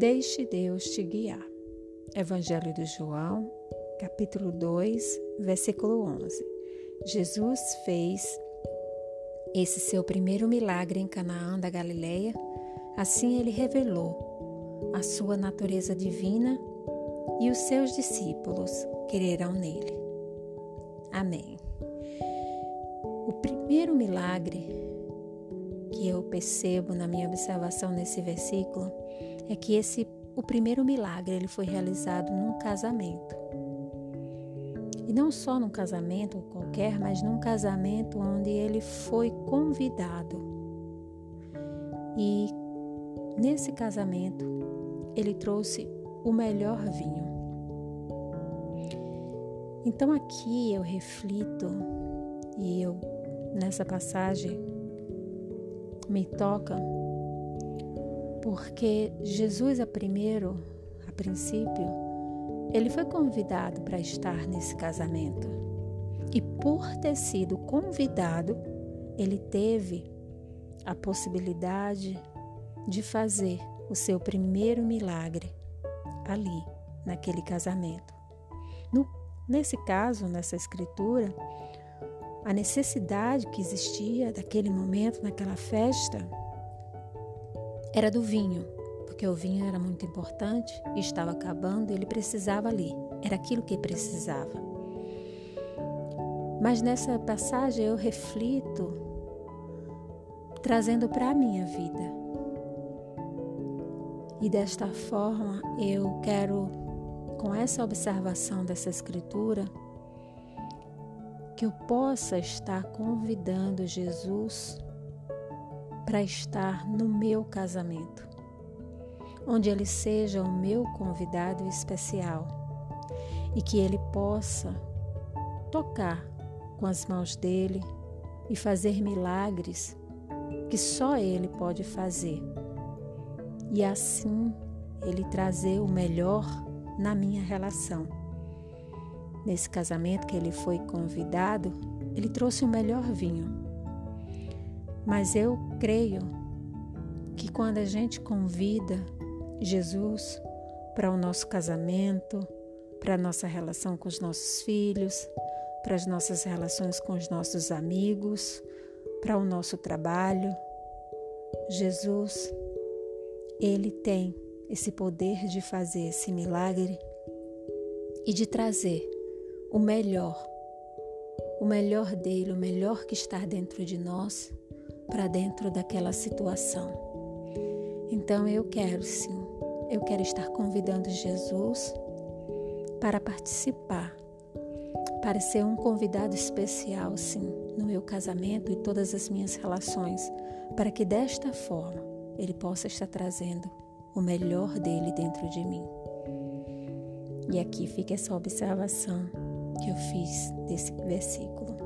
Deixe Deus te guiar. Evangelho de João, capítulo 2, versículo 11. Jesus fez esse seu primeiro milagre em Canaã da Galileia, assim ele revelou a sua natureza divina e os seus discípulos crerão nele. Amém. O primeiro milagre que eu percebo na minha observação nesse versículo é que esse o primeiro milagre ele foi realizado num casamento. E não só num casamento qualquer, mas num casamento onde ele foi convidado. E nesse casamento ele trouxe o melhor vinho. Então aqui eu reflito e eu nessa passagem me toca porque Jesus, a primeiro, a princípio, ele foi convidado para estar nesse casamento. E por ter sido convidado, ele teve a possibilidade de fazer o seu primeiro milagre ali, naquele casamento. No, nesse caso, nessa escritura, a necessidade que existia daquele momento, naquela festa, era do vinho, porque o vinho era muito importante e estava acabando e ele precisava ali. Era aquilo que precisava. Mas nessa passagem eu reflito trazendo para a minha vida. E desta forma eu quero, com essa observação dessa escritura, que eu possa estar convidando Jesus para estar no meu casamento, onde ele seja o meu convidado especial e que ele possa tocar com as mãos dele e fazer milagres que só ele pode fazer. E assim ele trazer o melhor na minha relação. Nesse casamento que ele foi convidado, ele trouxe o melhor vinho mas eu creio que quando a gente convida Jesus para o nosso casamento, para a nossa relação com os nossos filhos, para as nossas relações com os nossos amigos, para o nosso trabalho, Jesus, ele tem esse poder de fazer esse milagre e de trazer o melhor, o melhor dele, o melhor que está dentro de nós para dentro daquela situação. Então eu quero sim, eu quero estar convidando Jesus para participar, para ser um convidado especial, sim, no meu casamento e todas as minhas relações, para que desta forma ele possa estar trazendo o melhor dele dentro de mim. E aqui fica essa observação que eu fiz desse versículo.